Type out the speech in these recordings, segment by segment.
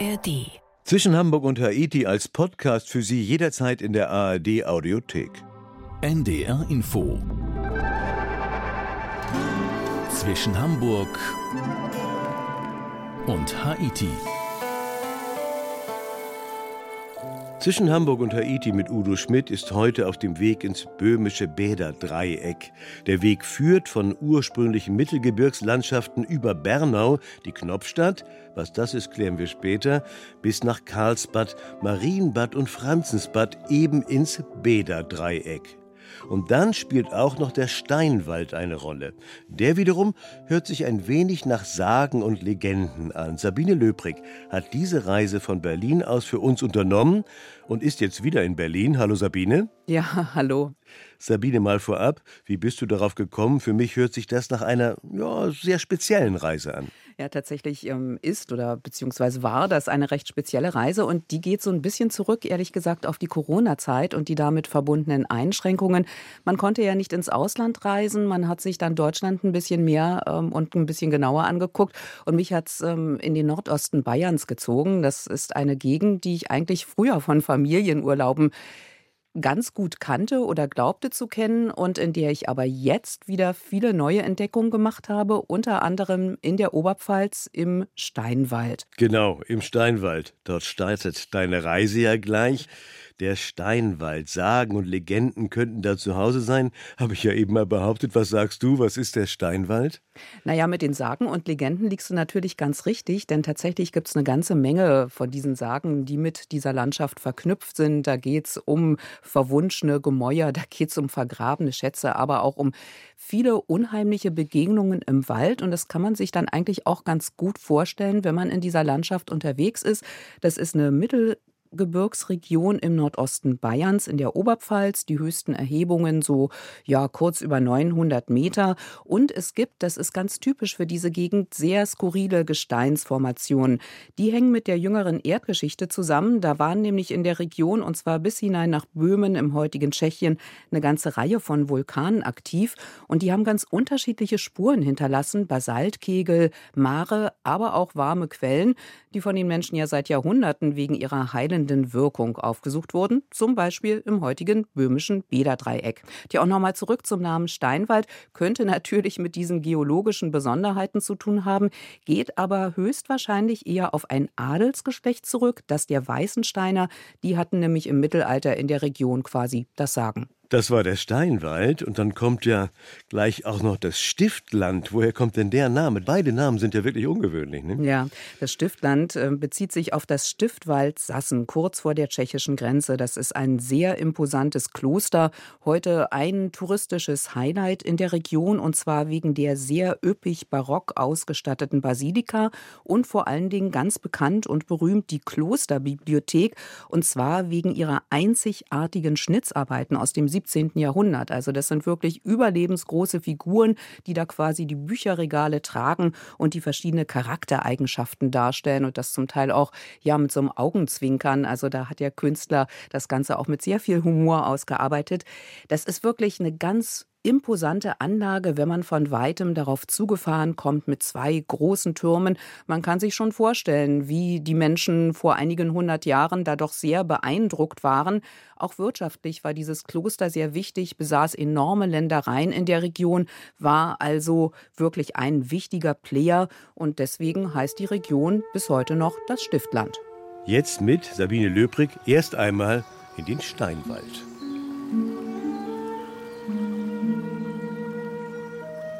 ARD. Zwischen Hamburg und Haiti als Podcast für Sie jederzeit in der ARD Audiothek. NDR Info. Zwischen Hamburg und Haiti. Zwischen Hamburg und Haiti mit Udo Schmidt ist heute auf dem Weg ins böhmische Bäderdreieck. Der Weg führt von ursprünglichen Mittelgebirgslandschaften über Bernau, die Knopfstadt, was das ist, klären wir später, bis nach Karlsbad, Marienbad und Franzensbad eben ins Bäderdreieck. Und dann spielt auch noch der Steinwald eine Rolle. Der wiederum hört sich ein wenig nach Sagen und Legenden an. Sabine Löbrig hat diese Reise von Berlin aus für uns unternommen und ist jetzt wieder in Berlin. Hallo Sabine. Ja, hallo. Sabine, mal vorab, wie bist du darauf gekommen? Für mich hört sich das nach einer ja, sehr speziellen Reise an. Ja, tatsächlich ähm, ist oder beziehungsweise war das eine recht spezielle Reise und die geht so ein bisschen zurück, ehrlich gesagt, auf die Corona-Zeit und die damit verbundenen Einschränkungen. Man konnte ja nicht ins Ausland reisen, man hat sich dann Deutschland ein bisschen mehr ähm, und ein bisschen genauer angeguckt und mich hat es ähm, in den Nordosten Bayerns gezogen. Das ist eine Gegend, die ich eigentlich früher von Familienurlauben ganz gut kannte oder glaubte zu kennen und in der ich aber jetzt wieder viele neue Entdeckungen gemacht habe, unter anderem in der Oberpfalz im Steinwald. Genau, im Steinwald. Dort startet deine Reise ja gleich. Der Steinwald, Sagen und Legenden könnten da zu Hause sein, habe ich ja eben mal behauptet. Was sagst du, was ist der Steinwald? Naja, mit den Sagen und Legenden liegst du natürlich ganz richtig, denn tatsächlich gibt es eine ganze Menge von diesen Sagen, die mit dieser Landschaft verknüpft sind. Da geht es um verwunschene Gemäuer, da geht es um vergrabene Schätze, aber auch um viele unheimliche Begegnungen im Wald. Und das kann man sich dann eigentlich auch ganz gut vorstellen, wenn man in dieser Landschaft unterwegs ist. Das ist eine mittel Gebirgsregion im Nordosten Bayerns in der Oberpfalz. Die höchsten Erhebungen so ja kurz über 900 Meter. Und es gibt, das ist ganz typisch für diese Gegend, sehr skurrile Gesteinsformationen. Die hängen mit der jüngeren Erdgeschichte zusammen. Da waren nämlich in der Region und zwar bis hinein nach Böhmen im heutigen Tschechien eine ganze Reihe von Vulkanen aktiv. Und die haben ganz unterschiedliche Spuren hinterlassen. Basaltkegel, Mare, aber auch warme Quellen, die von den Menschen ja seit Jahrhunderten wegen ihrer heilenden heilenden Wirkung aufgesucht wurden, zum Beispiel im heutigen böhmischen Bäderdreieck. Die auch nochmal zurück zum Namen Steinwald könnte natürlich mit diesen geologischen Besonderheiten zu tun haben, geht aber höchstwahrscheinlich eher auf ein Adelsgeschlecht zurück, das der Weißensteiner, die hatten nämlich im Mittelalter in der Region quasi das Sagen. Das war der Steinwald und dann kommt ja gleich auch noch das Stiftland. Woher kommt denn der Name? Beide Namen sind ja wirklich ungewöhnlich. Ne? Ja, das Stiftland äh, bezieht sich auf das Stiftwald Sassen, kurz vor der tschechischen Grenze. Das ist ein sehr imposantes Kloster, heute ein touristisches Highlight in der Region und zwar wegen der sehr üppig barock ausgestatteten Basilika und vor allen Dingen ganz bekannt und berühmt die Klosterbibliothek und zwar wegen ihrer einzigartigen Schnitzarbeiten aus dem 17. Jahrhundert. Also das sind wirklich überlebensgroße Figuren, die da quasi die Bücherregale tragen und die verschiedene Charaktereigenschaften darstellen und das zum Teil auch ja mit so einem Augenzwinkern. Also da hat der Künstler das Ganze auch mit sehr viel Humor ausgearbeitet. Das ist wirklich eine ganz imposante Anlage, wenn man von weitem darauf zugefahren kommt mit zwei großen Türmen. Man kann sich schon vorstellen, wie die Menschen vor einigen hundert Jahren da doch sehr beeindruckt waren. Auch wirtschaftlich war dieses Kloster sehr wichtig, besaß enorme Ländereien in der Region, war also wirklich ein wichtiger Player und deswegen heißt die Region bis heute noch das Stiftland. Jetzt mit Sabine Löbrig erst einmal in den Steinwald.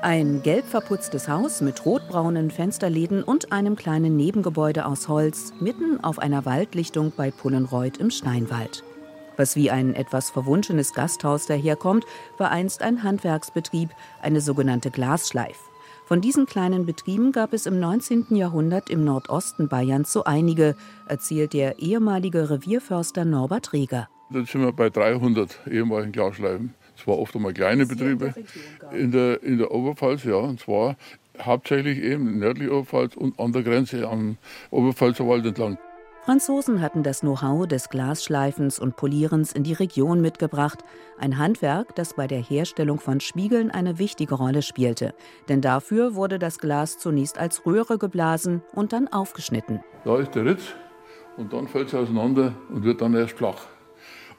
Ein gelb verputztes Haus mit rotbraunen Fensterläden und einem kleinen Nebengebäude aus Holz mitten auf einer Waldlichtung bei Pullenreuth im Steinwald. Was wie ein etwas verwunschenes Gasthaus daherkommt, war einst ein Handwerksbetrieb, eine sogenannte Glasschleif. Von diesen kleinen Betrieben gab es im 19. Jahrhundert im Nordosten Bayerns so einige, erzählt der ehemalige Revierförster Norbert Reger. Dann sind wir bei 300 ehemaligen Glasschleifen. Es war oft einmal kleine Betriebe in der, in der Oberpfalz, ja, und zwar hauptsächlich eben nördlich Oberpfalz und an der Grenze am Oberpfälzer Wald entlang. Franzosen hatten das Know-how des Glasschleifens und Polierens in die Region mitgebracht, ein Handwerk, das bei der Herstellung von Spiegeln eine wichtige Rolle spielte. Denn dafür wurde das Glas zunächst als Röhre geblasen und dann aufgeschnitten. Da ist der Ritz, und dann fällt es auseinander und wird dann erst flach.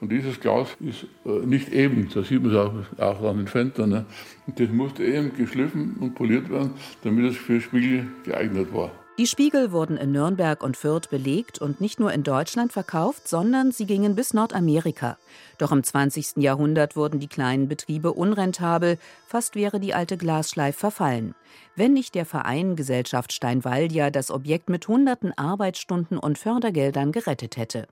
Und dieses Glas ist äh, nicht eben, da sieht man es auch, auch an den Fenstern. Ne? das musste eben geschliffen und poliert werden, damit es für Spiegel geeignet war. Die Spiegel wurden in Nürnberg und Fürth belegt und nicht nur in Deutschland verkauft, sondern sie gingen bis Nordamerika. Doch im 20. Jahrhundert wurden die kleinen Betriebe unrentabel, fast wäre die alte Glasschleif verfallen. Wenn nicht der Verein Gesellschaft Steinwaldia das Objekt mit hunderten Arbeitsstunden und Fördergeldern gerettet hätte.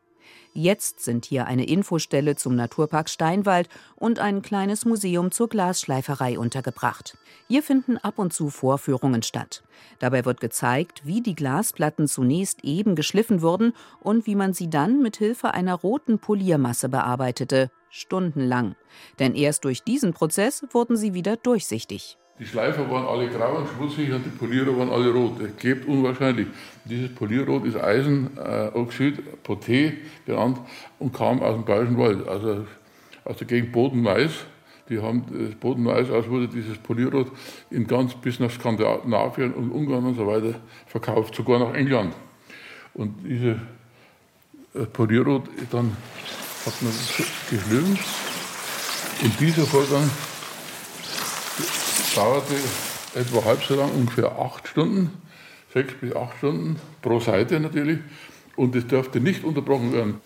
Jetzt sind hier eine Infostelle zum Naturpark Steinwald und ein kleines Museum zur Glasschleiferei untergebracht. Hier finden ab und zu Vorführungen statt. Dabei wird gezeigt, wie die Glasplatten zunächst eben geschliffen wurden und wie man sie dann mit Hilfe einer roten Poliermasse bearbeitete, stundenlang. Denn erst durch diesen Prozess wurden sie wieder durchsichtig. Die Schleifer waren alle grau und schmutzig und die Polierer waren alle rot. Das klebt unwahrscheinlich. Dieses Polierrot ist Eisenoxid, äh, Poté genannt, und kam aus dem Bayerischen Wald, also aus der Gegend Bodenmais. Die haben das Bodenmais aus wurde dieses Polierrot in ganz bis nach Skandinavien und Ungarn und so weiter verkauft, sogar nach England. Und diese äh, Polierrot dann hat man geschliffen. Und dieser Vorgang dauerte etwa halb so lang, ungefähr acht Stunden, sechs bis acht Stunden pro Seite natürlich. Und es dürfte nicht unterbrochen werden.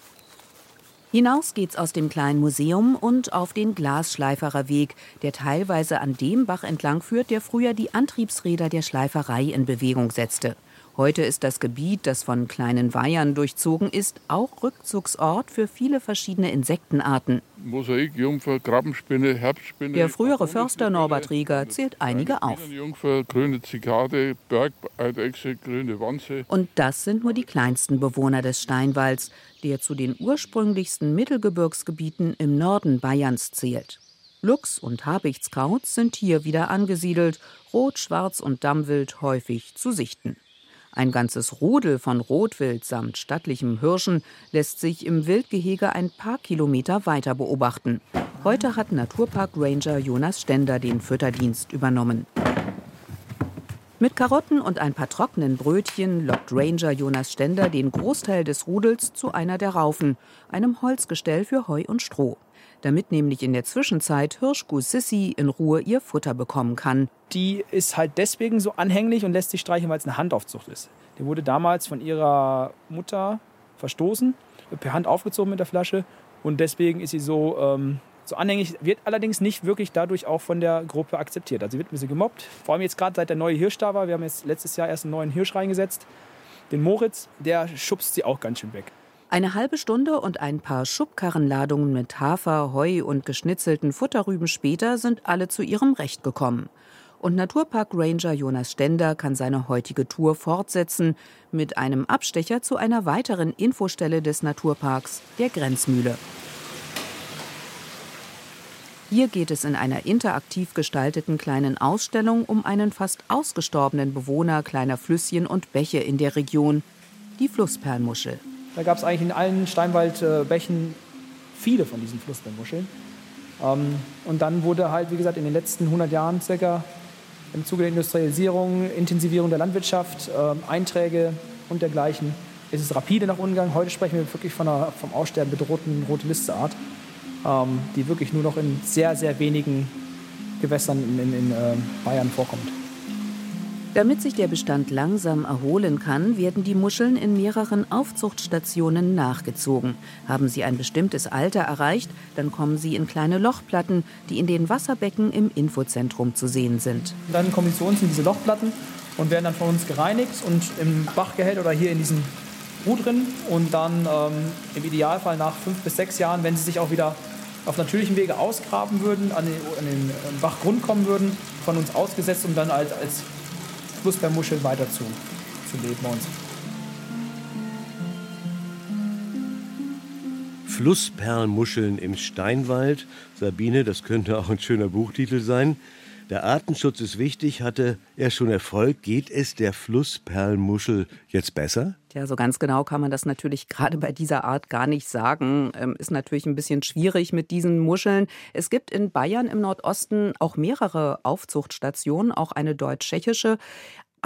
Hinaus geht's aus dem kleinen Museum und auf den Glasschleiferer Weg, der teilweise an dem Bach entlang führt, der früher die Antriebsräder der Schleiferei in Bewegung setzte. Heute ist das Gebiet, das von kleinen Weihern durchzogen ist, auch Rückzugsort für viele verschiedene Insektenarten. Mosaik, Jungfer, Krabbenspinne, Herbstspinne. Der frühere Förster Norbert Rieger zählt einige auf. Jungfer, grüne Zikade, Bergeidechse, grüne Wanze. Und das sind nur die kleinsten Bewohner des Steinwalds, der zu den ursprünglichsten Mittelgebirgsgebieten im Norden Bayerns zählt. Luchs und Habichtskraut sind hier wieder angesiedelt, Rot, Schwarz und Dammwild häufig zu sichten. Ein ganzes Rudel von Rotwild samt stattlichem Hirschen lässt sich im Wildgehege ein paar Kilometer weiter beobachten. Heute hat Naturpark Ranger Jonas Stender den Fütterdienst übernommen. Mit Karotten und ein paar trockenen Brötchen lockt Ranger Jonas Stender den Großteil des Rudels zu einer der Raufen, einem Holzgestell für Heu und Stroh damit nämlich in der Zwischenzeit Hirschkuh Sissy in Ruhe ihr Futter bekommen kann. Die ist halt deswegen so anhänglich und lässt sich streichen, weil es eine Handaufzucht ist. Die wurde damals von ihrer Mutter verstoßen, per Hand aufgezogen mit der Flasche und deswegen ist sie so, ähm, so anhängig, wird allerdings nicht wirklich dadurch auch von der Gruppe akzeptiert. Also sie wird ein bisschen gemobbt, vor allem jetzt gerade seit der neue Hirsch da war. Wir haben jetzt letztes Jahr erst einen neuen Hirsch reingesetzt, den Moritz, der schubst sie auch ganz schön weg. Eine halbe Stunde und ein paar Schubkarrenladungen mit Hafer, Heu und geschnitzelten Futterrüben später sind alle zu ihrem Recht gekommen. Und Naturpark Ranger Jonas Stender kann seine heutige Tour fortsetzen mit einem Abstecher zu einer weiteren Infostelle des Naturparks, der Grenzmühle. Hier geht es in einer interaktiv gestalteten kleinen Ausstellung um einen fast ausgestorbenen Bewohner kleiner Flüsschen und Bäche in der Region, die Flussperlmuschel. Da gab es eigentlich in allen Steinwaldbächen viele von diesen Flussbeermuscheln. Ähm, und dann wurde halt, wie gesagt, in den letzten 100 Jahren circa im Zuge der Industrialisierung, Intensivierung der Landwirtschaft, ähm, Einträge und dergleichen, ist es rapide nach unten. Heute sprechen wir wirklich von einer vom Aussterben bedrohten rote Liste-Art, ähm, die wirklich nur noch in sehr, sehr wenigen Gewässern in, in, in äh, Bayern vorkommt. Damit sich der Bestand langsam erholen kann, werden die Muscheln in mehreren Aufzuchtstationen nachgezogen. Haben sie ein bestimmtes Alter erreicht, dann kommen sie in kleine Lochplatten, die in den Wasserbecken im Infozentrum zu sehen sind. Dann kommen sie zu uns in diese Lochplatten und werden dann von uns gereinigt und im Bachgehälter oder hier in diesen Ruh drin. Und dann ähm, im Idealfall nach fünf bis sechs Jahren, wenn sie sich auch wieder auf natürlichem Wege ausgraben würden, an den, an den Bachgrund kommen würden, von uns ausgesetzt, um dann als, als Flussbärmuscheln weiter zu, zu leben bei uns. Flussperlmuscheln im Steinwald. Sabine, das könnte auch ein schöner Buchtitel sein. Der Artenschutz ist wichtig. Hatte er schon Erfolg? Geht es der Flussperlmuschel jetzt besser? Ja, so ganz genau kann man das natürlich gerade bei dieser Art gar nicht sagen. Ähm, ist natürlich ein bisschen schwierig mit diesen Muscheln. Es gibt in Bayern im Nordosten auch mehrere Aufzuchtstationen, auch eine deutsch-tschechische.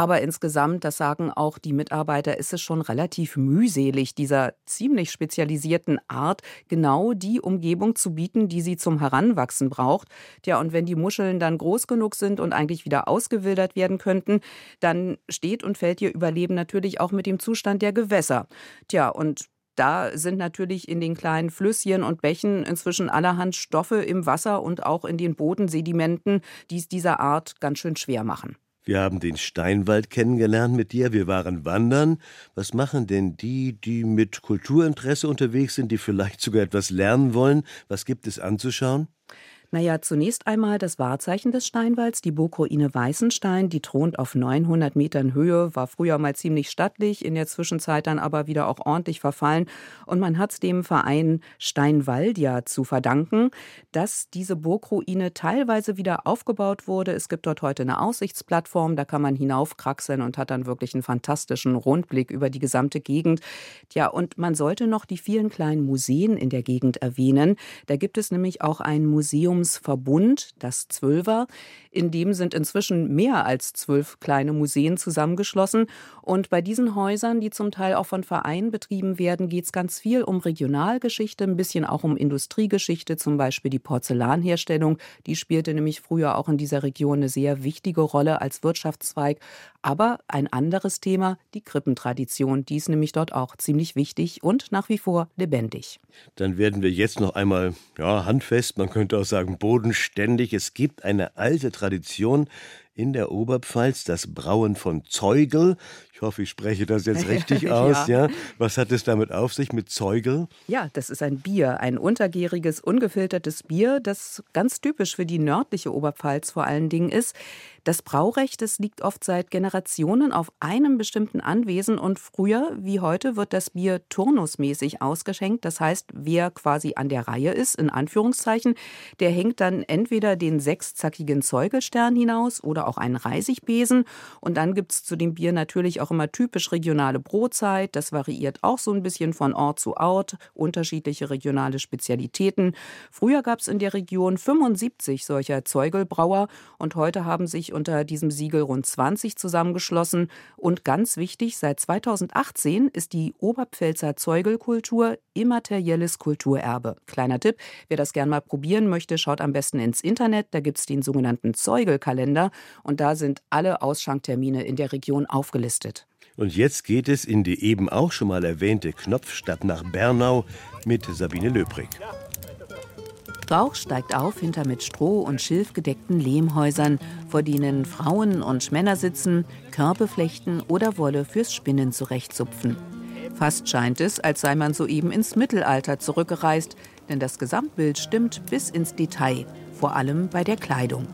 Aber insgesamt, das sagen auch die Mitarbeiter, ist es schon relativ mühselig, dieser ziemlich spezialisierten Art genau die Umgebung zu bieten, die sie zum Heranwachsen braucht. Tja, und wenn die Muscheln dann groß genug sind und eigentlich wieder ausgewildert werden könnten, dann steht und fällt ihr Überleben natürlich auch mit dem Zustand der Gewässer. Tja, und da sind natürlich in den kleinen Flüsschen und Bächen inzwischen allerhand Stoffe im Wasser und auch in den Bodensedimenten, die es dieser Art ganz schön schwer machen. Wir haben den Steinwald kennengelernt mit dir. Wir waren wandern. Was machen denn die, die mit Kulturinteresse unterwegs sind, die vielleicht sogar etwas lernen wollen? Was gibt es anzuschauen? Naja, zunächst einmal das Wahrzeichen des Steinwalds, die Burgruine Weißenstein, die thront auf 900 Metern Höhe, war früher mal ziemlich stattlich, in der Zwischenzeit dann aber wieder auch ordentlich verfallen. Und man hat es dem Verein Steinwaldia zu verdanken, dass diese Burgruine teilweise wieder aufgebaut wurde. Es gibt dort heute eine Aussichtsplattform, da kann man hinaufkraxeln und hat dann wirklich einen fantastischen Rundblick über die gesamte Gegend. Ja, und man sollte noch die vielen kleinen Museen in der Gegend erwähnen. Da gibt es nämlich auch ein Museum Museumsverbund, das Zwölfer. In dem sind inzwischen mehr als zwölf kleine Museen zusammengeschlossen. Und bei diesen Häusern, die zum Teil auch von Vereinen betrieben werden, geht es ganz viel um Regionalgeschichte, ein bisschen auch um Industriegeschichte, zum Beispiel die Porzellanherstellung. Die spielte nämlich früher auch in dieser Region eine sehr wichtige Rolle als Wirtschaftszweig. Aber ein anderes Thema, die Krippentradition, die ist nämlich dort auch ziemlich wichtig und nach wie vor lebendig. Dann werden wir jetzt noch einmal ja, handfest, man könnte auch sagen bodenständig. Es gibt eine alte Tradition in der Oberpfalz, das Brauen von Zeugel. Ich hoffe, ich spreche das jetzt richtig aus. ja. ja. Was hat es damit auf sich mit Zeugel? Ja, das ist ein Bier, ein untergäriges, ungefiltertes Bier, das ganz typisch für die nördliche Oberpfalz vor allen Dingen ist. Das Braurecht, das liegt oft seit Generationen auf einem bestimmten Anwesen und früher wie heute wird das Bier turnusmäßig ausgeschenkt. Das heißt, wer quasi an der Reihe ist, in Anführungszeichen, der hängt dann entweder den sechszackigen Zeugelstern hinaus oder auch einen Reisigbesen. Und dann gibt es zu dem Bier natürlich auch immer typisch regionale Brotzeit. Das variiert auch so ein bisschen von Ort zu Ort, unterschiedliche regionale Spezialitäten. Früher gab es in der Region 75 solcher Zeugelbrauer und heute haben sich unter diesem Siegel rund 20 zusammengeschlossen. Und ganz wichtig, seit 2018 ist die Oberpfälzer Zeugelkultur immaterielles Kulturerbe. Kleiner Tipp, wer das gern mal probieren möchte, schaut am besten ins Internet. Da gibt es den sogenannten Zeugelkalender und da sind alle Ausschanktermine in der Region aufgelistet. Und jetzt geht es in die eben auch schon mal erwähnte Knopfstadt nach Bernau mit Sabine Löbrig. Rauch steigt auf hinter mit Stroh und Schilf gedeckten Lehmhäusern, vor denen Frauen und Männer sitzen, Körbe flechten oder Wolle fürs Spinnen zurechtzupfen. Fast scheint es, als sei man soeben ins Mittelalter zurückgereist, denn das Gesamtbild stimmt bis ins Detail, vor allem bei der Kleidung.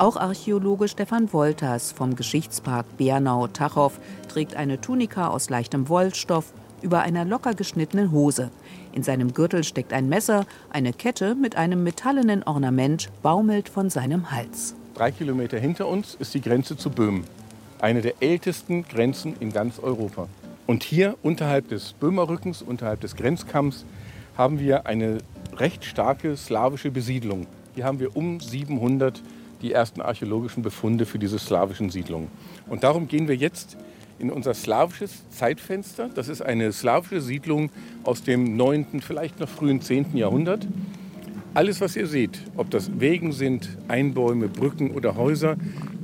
Auch Archäologe Stefan Wolters vom Geschichtspark Bernau-Tachow trägt eine Tunika aus leichtem Wollstoff über einer locker geschnittenen Hose. In seinem Gürtel steckt ein Messer, eine Kette mit einem metallenen Ornament baumelt von seinem Hals. Drei Kilometer hinter uns ist die Grenze zu Böhmen, eine der ältesten Grenzen in ganz Europa. Und hier unterhalb des Böhmerrückens, unterhalb des Grenzkamms, haben wir eine recht starke slawische Besiedlung. Hier haben wir um 700 die ersten archäologischen Befunde für diese slawischen Siedlungen. Und darum gehen wir jetzt in unser slawisches Zeitfenster. Das ist eine slawische Siedlung aus dem 9., vielleicht noch frühen 10. Jahrhundert. Alles, was ihr seht, ob das Wegen sind, Einbäume, Brücken oder Häuser,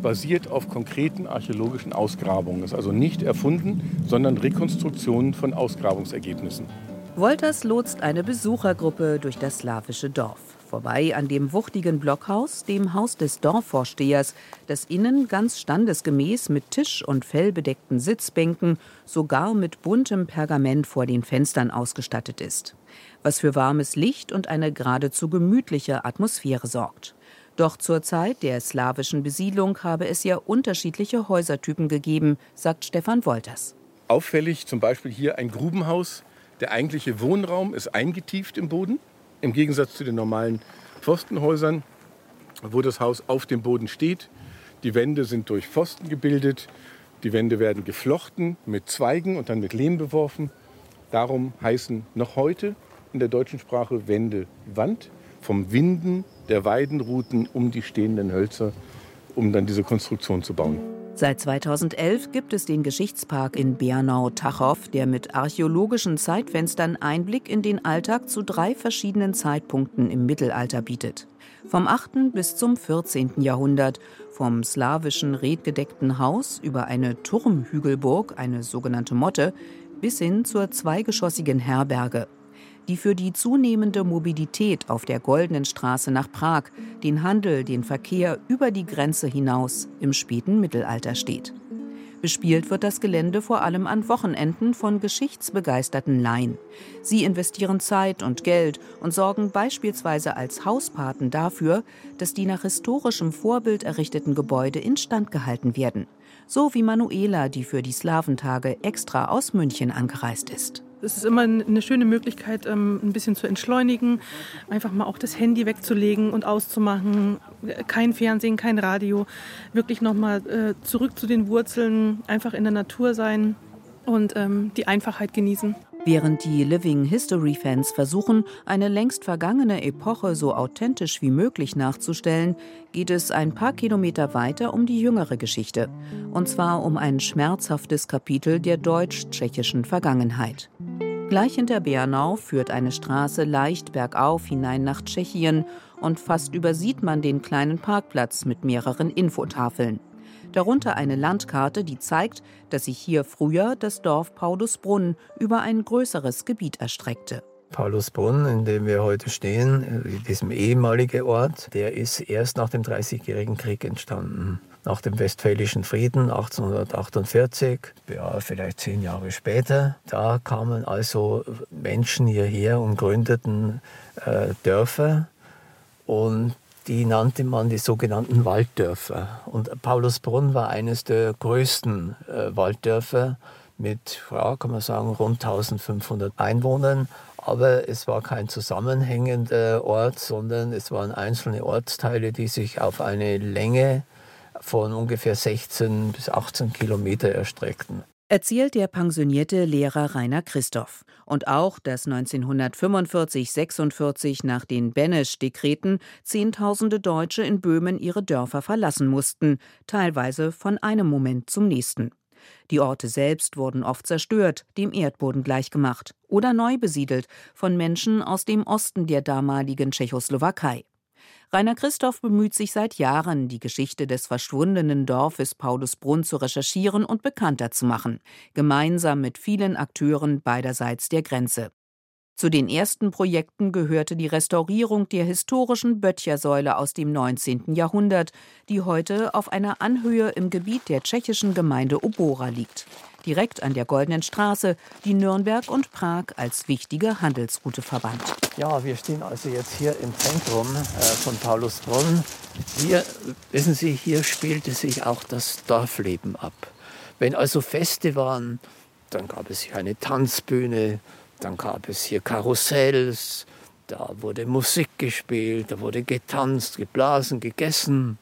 basiert auf konkreten archäologischen Ausgrabungen. Ist also nicht erfunden, sondern Rekonstruktionen von Ausgrabungsergebnissen. Wolters lotst eine Besuchergruppe durch das slawische Dorf vorbei an dem wuchtigen Blockhaus, dem Haus des Dorfvorstehers, das innen ganz standesgemäß mit Tisch und fellbedeckten Sitzbänken, sogar mit buntem Pergament vor den Fenstern ausgestattet ist, was für warmes Licht und eine geradezu gemütliche Atmosphäre sorgt. Doch zur Zeit der slawischen Besiedlung habe es ja unterschiedliche Häusertypen gegeben, sagt Stefan Wolters. Auffällig zum Beispiel hier ein Grubenhaus. Der eigentliche Wohnraum ist eingetieft im Boden. Im Gegensatz zu den normalen Pfostenhäusern, wo das Haus auf dem Boden steht. Die Wände sind durch Pfosten gebildet. Die Wände werden geflochten mit Zweigen und dann mit Lehm beworfen. Darum heißen noch heute in der deutschen Sprache Wände Wand. Vom Winden der Weidenruten um die stehenden Hölzer, um dann diese Konstruktion zu bauen. Seit 2011 gibt es den Geschichtspark in Bernau-Tachow, der mit archäologischen Zeitfenstern Einblick in den Alltag zu drei verschiedenen Zeitpunkten im Mittelalter bietet. Vom 8. bis zum 14. Jahrhundert, vom slawischen redgedeckten Haus über eine Turmhügelburg, eine sogenannte Motte, bis hin zur zweigeschossigen Herberge die für die zunehmende Mobilität auf der Goldenen Straße nach Prag, den Handel, den Verkehr über die Grenze hinaus im späten Mittelalter steht. Bespielt wird das Gelände vor allem an Wochenenden von geschichtsbegeisterten Laien. Sie investieren Zeit und Geld und sorgen beispielsweise als Hauspaten dafür, dass die nach historischem Vorbild errichteten Gebäude instand gehalten werden. So wie Manuela, die für die Slaventage extra aus München angereist ist. Es ist immer eine schöne Möglichkeit, ähm, ein bisschen zu entschleunigen, einfach mal auch das Handy wegzulegen und auszumachen. Kein Fernsehen, kein Radio. Wirklich nochmal äh, zurück zu den Wurzeln, einfach in der Natur sein und ähm, die Einfachheit genießen. Während die Living History Fans versuchen, eine längst vergangene Epoche so authentisch wie möglich nachzustellen, geht es ein paar Kilometer weiter um die jüngere Geschichte. Und zwar um ein schmerzhaftes Kapitel der deutsch-tschechischen Vergangenheit. Gleich hinter Bernau führt eine Straße leicht bergauf hinein nach Tschechien und fast übersieht man den kleinen Parkplatz mit mehreren Infotafeln darunter eine Landkarte, die zeigt, dass sich hier früher das Dorf Paulusbrunn über ein größeres Gebiet erstreckte. Paulusbrunn, in dem wir heute stehen, äh, diesem ehemaligen Ort, der ist erst nach dem Dreißigjährigen Krieg entstanden. Nach dem Westfälischen Frieden 1848, ja, vielleicht zehn Jahre später, da kamen also Menschen hierher und gründeten äh, Dörfer. Und die nannte man die sogenannten Walddörfer. Und Paulusbrunn war eines der größten äh, Walddörfer mit, ja, kann man sagen, rund 1500 Einwohnern. Aber es war kein zusammenhängender Ort, sondern es waren einzelne Ortsteile, die sich auf eine Länge von ungefähr 16 bis 18 Kilometer erstreckten erzählt der pensionierte Lehrer Rainer Christoph. Und auch, dass 1945-46 nach den Benesch-Dekreten Zehntausende Deutsche in Böhmen ihre Dörfer verlassen mussten, teilweise von einem Moment zum nächsten. Die Orte selbst wurden oft zerstört, dem Erdboden gleichgemacht oder neu besiedelt von Menschen aus dem Osten der damaligen Tschechoslowakei. Rainer Christoph bemüht sich seit Jahren, die Geschichte des verschwundenen Dorfes Paulusbrunn zu recherchieren und bekannter zu machen, gemeinsam mit vielen Akteuren beiderseits der Grenze. Zu den ersten Projekten gehörte die Restaurierung der historischen Böttchersäule aus dem 19. Jahrhundert, die heute auf einer Anhöhe im Gebiet der tschechischen Gemeinde Obora liegt direkt an der Goldenen Straße, die Nürnberg und Prag als wichtige Handelsroute verband. Ja, wir stehen also jetzt hier im Zentrum äh, von Paulusbrunn. Hier, wissen Sie, hier spielte sich auch das Dorfleben ab. Wenn also Feste waren, dann gab es hier eine Tanzbühne, dann gab es hier Karussells, da wurde Musik gespielt, da wurde getanzt, geblasen, gegessen.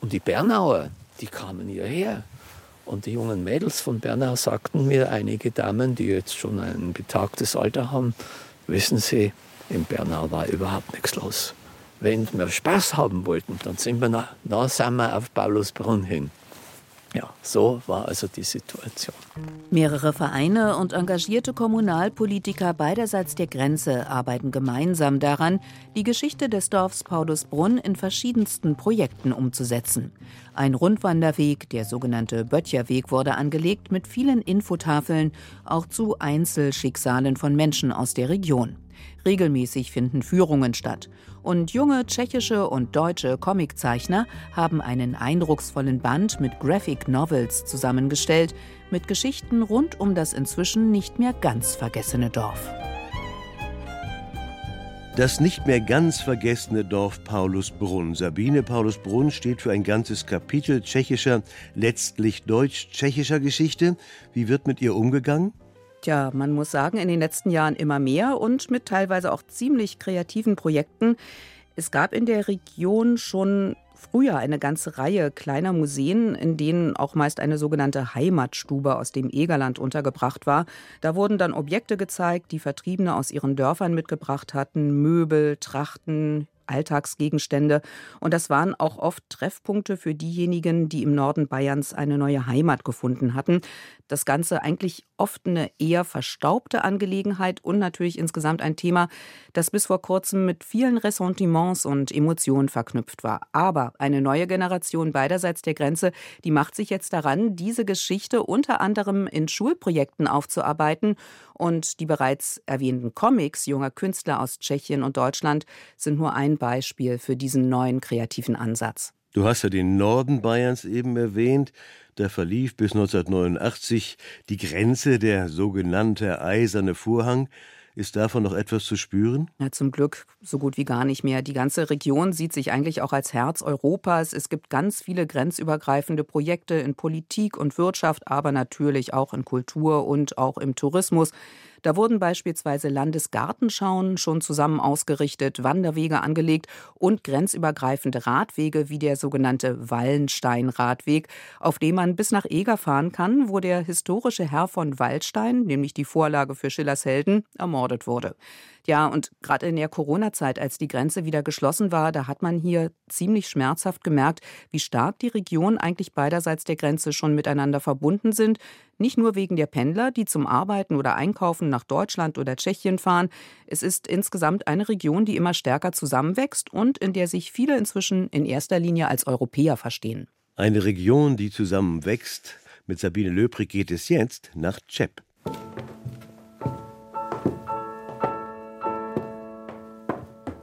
Und die Bernauer, die kamen hierher. Und die jungen Mädels von Bernau sagten mir, einige Damen, die jetzt schon ein betagtes Alter haben, wissen Sie, in Bernau war überhaupt nichts los. Wenn wir Spaß haben wollten, dann sind wir nach, na, sind wir auf Paulusbrunn hin. Ja, so war also die Situation. Mehrere Vereine und engagierte Kommunalpolitiker beiderseits der Grenze arbeiten gemeinsam daran, die Geschichte des Dorfs Paulusbrunn in verschiedensten Projekten umzusetzen. Ein Rundwanderweg, der sogenannte Böttcherweg, wurde angelegt mit vielen Infotafeln, auch zu Einzelschicksalen von Menschen aus der Region. Regelmäßig finden Führungen statt. Und junge tschechische und deutsche Comiczeichner haben einen eindrucksvollen Band mit Graphic Novels zusammengestellt, mit Geschichten rund um das inzwischen nicht mehr ganz vergessene Dorf. Das nicht mehr ganz vergessene Dorf Paulusbrunn. Sabine Paulusbrunn steht für ein ganzes Kapitel tschechischer, letztlich deutsch-tschechischer Geschichte. Wie wird mit ihr umgegangen? Tja, man muss sagen, in den letzten Jahren immer mehr und mit teilweise auch ziemlich kreativen Projekten. Es gab in der Region schon früher eine ganze Reihe kleiner Museen, in denen auch meist eine sogenannte Heimatstube aus dem Egerland untergebracht war. Da wurden dann Objekte gezeigt, die Vertriebene aus ihren Dörfern mitgebracht hatten, Möbel, Trachten, Alltagsgegenstände. Und das waren auch oft Treffpunkte für diejenigen, die im Norden Bayerns eine neue Heimat gefunden hatten. Das Ganze eigentlich oft eine eher verstaubte Angelegenheit und natürlich insgesamt ein Thema, das bis vor kurzem mit vielen Ressentiments und Emotionen verknüpft war. Aber eine neue Generation beiderseits der Grenze, die macht sich jetzt daran, diese Geschichte unter anderem in Schulprojekten aufzuarbeiten. Und die bereits erwähnten Comics junger Künstler aus Tschechien und Deutschland sind nur ein Beispiel für diesen neuen kreativen Ansatz. Du hast ja den Norden Bayerns eben erwähnt. Da verlief bis 1989 die Grenze, der sogenannte Eiserne Vorhang. Ist davon noch etwas zu spüren? Ja, zum Glück so gut wie gar nicht mehr. Die ganze Region sieht sich eigentlich auch als Herz Europas. Es gibt ganz viele grenzübergreifende Projekte in Politik und Wirtschaft, aber natürlich auch in Kultur und auch im Tourismus. Da wurden beispielsweise Landesgartenschauen schon zusammen ausgerichtet, Wanderwege angelegt und grenzübergreifende Radwege wie der sogenannte Wallenstein-Radweg, auf dem man bis nach Eger fahren kann, wo der historische Herr von Waldstein, nämlich die Vorlage für Schillers Helden, ermordet wurde. Ja, und gerade in der Corona-Zeit, als die Grenze wieder geschlossen war, da hat man hier ziemlich schmerzhaft gemerkt, wie stark die Regionen eigentlich beiderseits der Grenze schon miteinander verbunden sind. Nicht nur wegen der Pendler, die zum Arbeiten oder Einkaufen nach Deutschland oder Tschechien fahren. Es ist insgesamt eine Region, die immer stärker zusammenwächst und in der sich viele inzwischen in erster Linie als Europäer verstehen. Eine Region, die zusammenwächst. Mit Sabine Löbrig geht es jetzt nach Czep.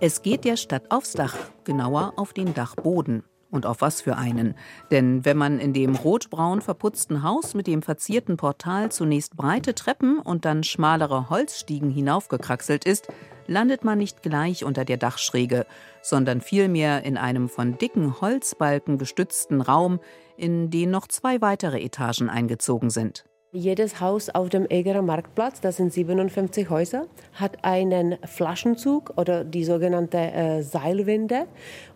Es geht der Stadt aufs Dach, genauer auf den Dachboden. Und auf was für einen. Denn wenn man in dem rotbraun verputzten Haus mit dem verzierten Portal zunächst breite Treppen und dann schmalere Holzstiegen hinaufgekraxelt ist, landet man nicht gleich unter der Dachschräge, sondern vielmehr in einem von dicken Holzbalken gestützten Raum, in den noch zwei weitere Etagen eingezogen sind. Jedes Haus auf dem Egerer Marktplatz, das sind 57 Häuser, hat einen Flaschenzug oder die sogenannte äh, Seilwinde.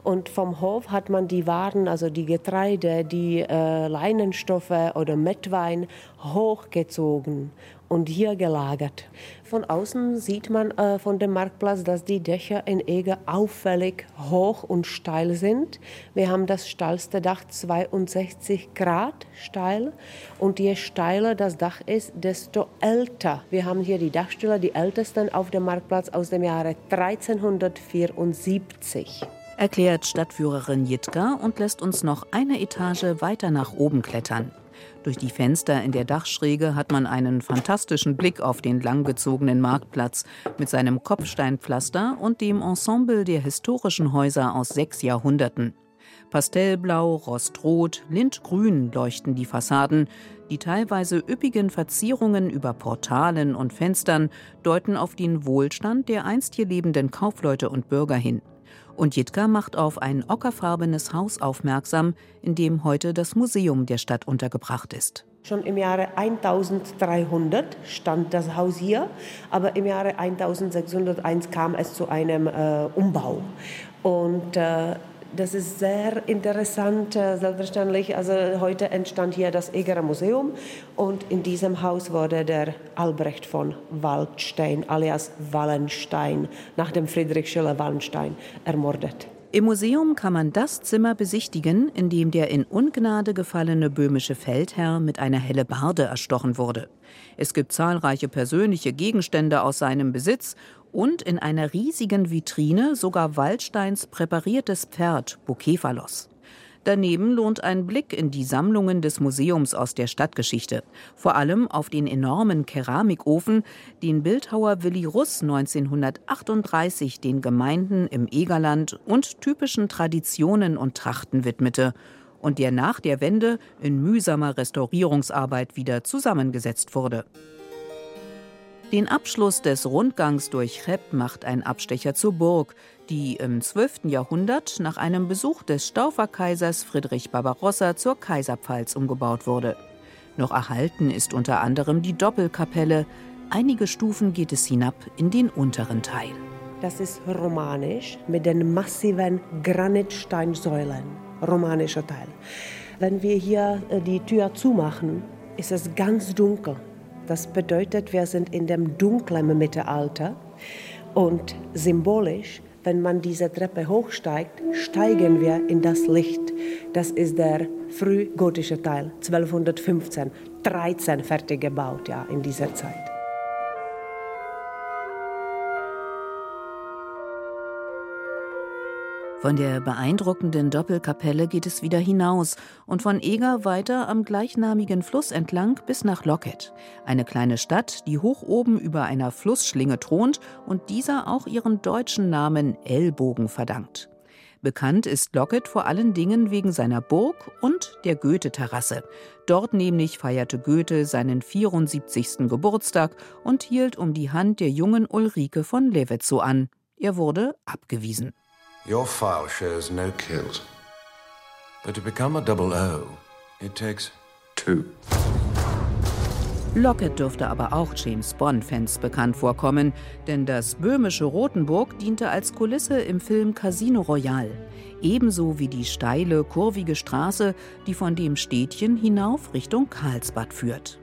Und vom Hof hat man die Waren, also die Getreide, die äh, Leinenstoffe oder Mettwein hochgezogen und hier gelagert. Von außen sieht man äh, von dem Marktplatz, dass die Dächer in Eger auffällig hoch und steil sind. Wir haben das steilste Dach 62 Grad steil und je steiler das Dach ist, desto älter. Wir haben hier die Dachstühle, die ältesten auf dem Marktplatz aus dem Jahre 1374 erklärt Stadtführerin Jitka und lässt uns noch eine Etage weiter nach oben klettern. Durch die Fenster in der Dachschräge hat man einen fantastischen Blick auf den langgezogenen Marktplatz mit seinem Kopfsteinpflaster und dem Ensemble der historischen Häuser aus sechs Jahrhunderten. Pastellblau, Rostrot, Lindgrün leuchten die Fassaden. Die teilweise üppigen Verzierungen über Portalen und Fenstern deuten auf den Wohlstand der einst hier lebenden Kaufleute und Bürger hin. Und Jitka macht auf ein ockerfarbenes Haus aufmerksam, in dem heute das Museum der Stadt untergebracht ist. Schon im Jahre 1300 stand das Haus hier, aber im Jahre 1601 kam es zu einem äh, Umbau. Und äh, das ist sehr interessant, äh, selbstverständlich. Also heute entstand hier das Egerer Museum und in diesem Haus wurde der Albrecht von Waldstein alias Wallenstein nach dem Friedrich Schiller Wallenstein ermordet. Im Museum kann man das Zimmer besichtigen, in dem der in Ungnade gefallene böhmische Feldherr mit einer Hellebarde erstochen wurde. Es gibt zahlreiche persönliche Gegenstände aus seinem Besitz und in einer riesigen Vitrine sogar Waldsteins präpariertes Pferd Bukephalos. Daneben lohnt ein Blick in die Sammlungen des Museums aus der Stadtgeschichte, vor allem auf den enormen Keramikofen, den Bildhauer Willi Russ 1938 den Gemeinden im Egerland und typischen Traditionen und Trachten widmete und der nach der Wende in mühsamer Restaurierungsarbeit wieder zusammengesetzt wurde. Den Abschluss des Rundgangs durch Chepp macht ein Abstecher zur Burg, die im 12. Jahrhundert nach einem Besuch des Stauferkaisers Friedrich Barbarossa zur Kaiserpfalz umgebaut wurde. Noch erhalten ist unter anderem die Doppelkapelle. Einige Stufen geht es hinab in den unteren Teil. Das ist romanisch mit den massiven Granitsteinsäulen. Romanischer Teil. Wenn wir hier äh, die Tür zumachen, ist es ganz dunkel. Das bedeutet, wir sind in dem dunklen Mittelalter und symbolisch wenn man diese Treppe hochsteigt, steigen wir in das Licht. Das ist der frühgotische Teil, 1215, 13 fertig gebaut, ja, in dieser Zeit. Von der beeindruckenden Doppelkapelle geht es wieder hinaus und von Eger weiter am gleichnamigen Fluss entlang bis nach Locket, eine kleine Stadt, die hoch oben über einer Flussschlinge thront und dieser auch ihren deutschen Namen Ellbogen verdankt. Bekannt ist Locket vor allen Dingen wegen seiner Burg und der Goethe-Terrasse. Dort nämlich feierte Goethe seinen 74. Geburtstag und hielt um die Hand der jungen Ulrike von Levetzow an. Er wurde abgewiesen. Your file shows no kills. But to become a double O, it takes two. Lockett dürfte aber auch James Bond-Fans bekannt vorkommen, denn das böhmische Rothenburg diente als Kulisse im Film Casino Royale, ebenso wie die steile, kurvige Straße, die von dem Städtchen hinauf Richtung Karlsbad führt.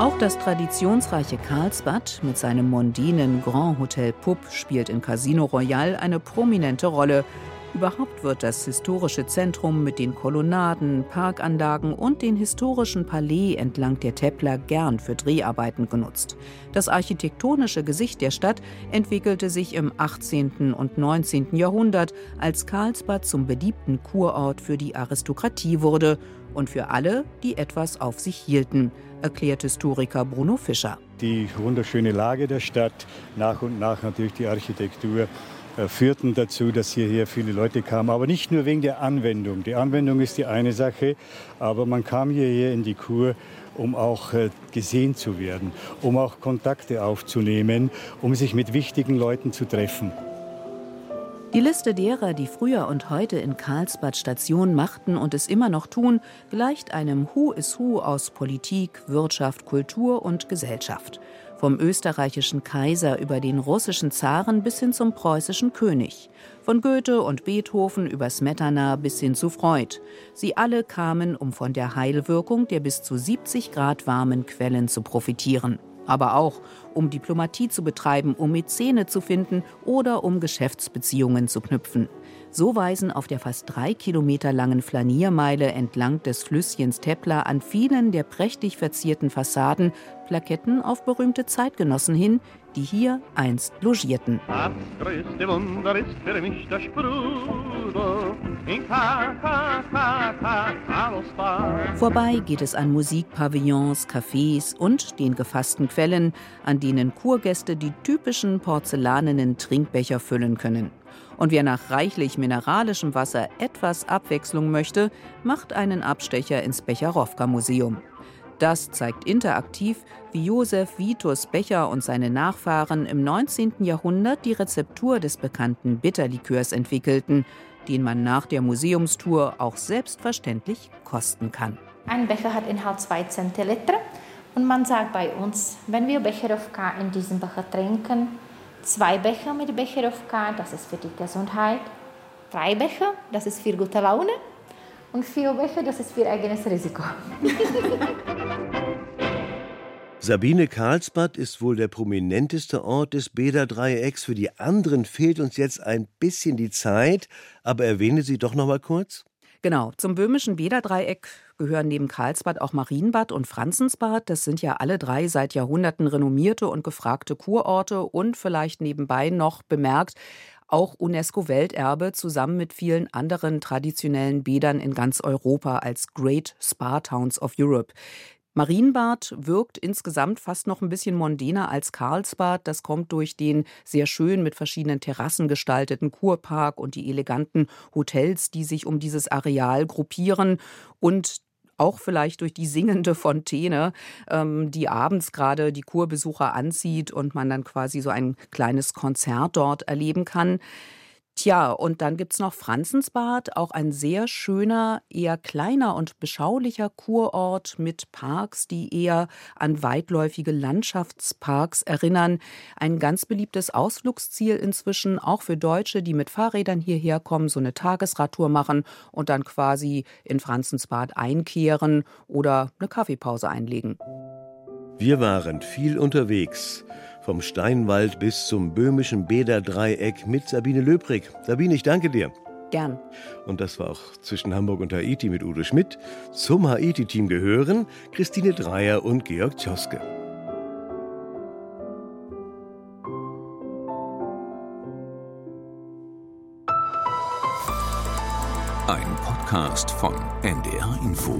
Auch das traditionsreiche Karlsbad mit seinem mondänen Grand Hotel Pupp spielt in Casino Royale eine prominente Rolle. Überhaupt wird das historische Zentrum mit den Kolonnaden, Parkanlagen und den historischen Palais entlang der Teppler gern für Dreharbeiten genutzt. Das architektonische Gesicht der Stadt entwickelte sich im 18. und 19. Jahrhundert, als Karlsbad zum beliebten Kurort für die Aristokratie wurde und für alle, die etwas auf sich hielten erklärt Historiker Bruno Fischer. Die wunderschöne Lage der Stadt, nach und nach natürlich die Architektur, äh, führten dazu, dass hierher viele Leute kamen. Aber nicht nur wegen der Anwendung. Die Anwendung ist die eine Sache, aber man kam hierher in die Kur, um auch äh, gesehen zu werden, um auch Kontakte aufzunehmen, um sich mit wichtigen Leuten zu treffen. Die Liste derer, die früher und heute in Karlsbad Station machten und es immer noch tun, gleicht einem Who is Who aus Politik, Wirtschaft, Kultur und Gesellschaft. Vom österreichischen Kaiser über den russischen Zaren bis hin zum preußischen König. Von Goethe und Beethoven über Smetana bis hin zu Freud. Sie alle kamen, um von der Heilwirkung der bis zu 70 Grad warmen Quellen zu profitieren aber auch um Diplomatie zu betreiben, um Mäzene zu finden oder um Geschäftsbeziehungen zu knüpfen. So weisen auf der fast drei Kilometer langen Flaniermeile entlang des Flüsschens Teppler an vielen der prächtig verzierten Fassaden Plaketten auf berühmte Zeitgenossen hin, die hier einst logierten. Vorbei geht es an Musikpavillons, Cafés und den gefassten Quellen, an denen Kurgäste die typischen porzellanenen Trinkbecher füllen können. Und wer nach reichlich mineralischem Wasser etwas Abwechslung möchte, macht einen Abstecher ins Becherowka-Museum. Das zeigt interaktiv, wie Josef Vitus Becher und seine Nachfahren im 19. Jahrhundert die Rezeptur des bekannten Bitterlikörs entwickelten, den man nach der Museumstour auch selbstverständlich kosten kann. Ein Becher hat Inhalt 2 Zentiliter und man sagt bei uns, wenn wir Becherowka in diesem Becher trinken, zwei Becher mit Becherowka, das ist für die Gesundheit, drei Becher, das ist für gute Laune und vier Becher, das ist für eigenes Risiko. Sabine Karlsbad ist wohl der prominenteste Ort des Bäderdreiecks. Für die anderen fehlt uns jetzt ein bisschen die Zeit, aber erwähne sie doch noch mal kurz. Genau, zum böhmischen Bäderdreieck gehören neben Karlsbad auch Marienbad und Franzensbad. Das sind ja alle drei seit Jahrhunderten renommierte und gefragte Kurorte und vielleicht nebenbei noch bemerkt auch UNESCO-Welterbe zusammen mit vielen anderen traditionellen Bädern in ganz Europa als Great Spa Towns of Europe. Marienbad wirkt insgesamt fast noch ein bisschen mondäner als Karlsbad. Das kommt durch den sehr schön mit verschiedenen Terrassen gestalteten Kurpark und die eleganten Hotels, die sich um dieses Areal gruppieren und auch vielleicht durch die singende Fontäne, ähm, die abends gerade die Kurbesucher anzieht und man dann quasi so ein kleines Konzert dort erleben kann. Tja, und dann gibt es noch Franzensbad, auch ein sehr schöner, eher kleiner und beschaulicher Kurort mit Parks, die eher an weitläufige Landschaftsparks erinnern. Ein ganz beliebtes Ausflugsziel inzwischen, auch für Deutsche, die mit Fahrrädern hierher kommen, so eine Tagesradtour machen und dann quasi in Franzensbad einkehren oder eine Kaffeepause einlegen. Wir waren viel unterwegs. Vom Steinwald bis zum böhmischen Bäderdreieck mit Sabine Löbrig. Sabine, ich danke dir. Gern. Und das war auch zwischen Hamburg und Haiti mit Udo Schmidt. Zum Haiti-Team gehören Christine Dreier und Georg Tschoske. Ein Podcast von NDR Info.